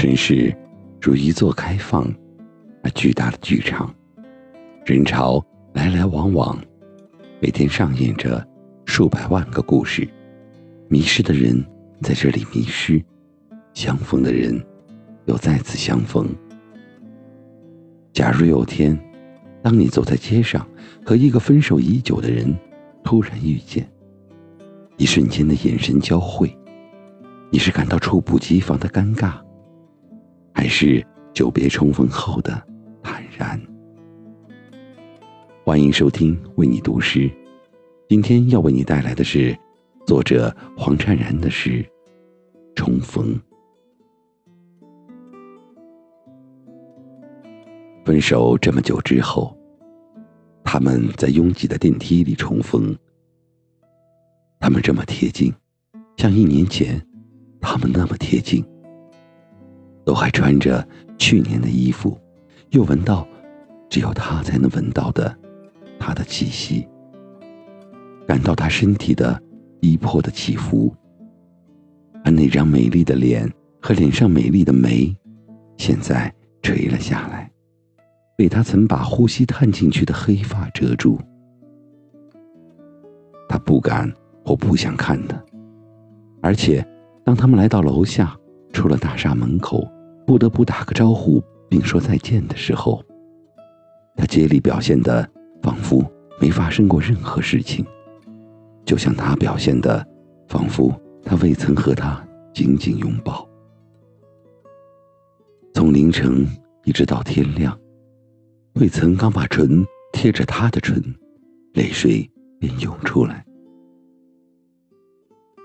城市如一座开放而巨大的剧场，人潮来来往往，每天上演着数百万个故事。迷失的人在这里迷失，相逢的人又再次相逢。假如有天，当你走在街上，和一个分手已久的人突然遇见，一瞬间的眼神交汇，你是感到猝不及防的尴尬，还是久别重逢后的坦然？欢迎收听为你读诗，今天要为你带来的是。作者黄灿然的诗《重逢》。分手这么久之后，他们在拥挤的电梯里重逢。他们这么贴近，像一年前，他们那么贴近，都还穿着去年的衣服，又闻到只有他才能闻到的他的气息，感到他身体的。逼迫的起伏，而那张美丽的脸和脸上美丽的眉，现在垂了下来，被他曾把呼吸探进去的黑发遮住。他不敢或不想看的，而且，当他们来到楼下，出了大厦门口，不得不打个招呼并说再见的时候，他竭力表现的仿佛没发生过任何事情。就像他表现的，仿佛他未曾和他紧紧拥抱。从凌晨一直到天亮，未曾刚把唇贴着他的唇，泪水便涌出来。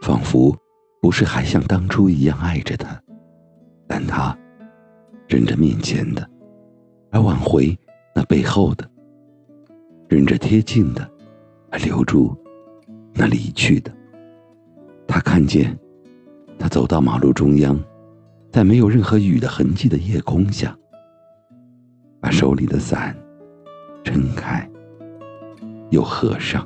仿佛不是还像当初一样爱着他，但他忍着面前的，而挽回那背后的；忍着贴近的，而留住。那离去的，他看见，他走到马路中央，在没有任何雨的痕迹的夜空下，把手里的伞撑开，又合上。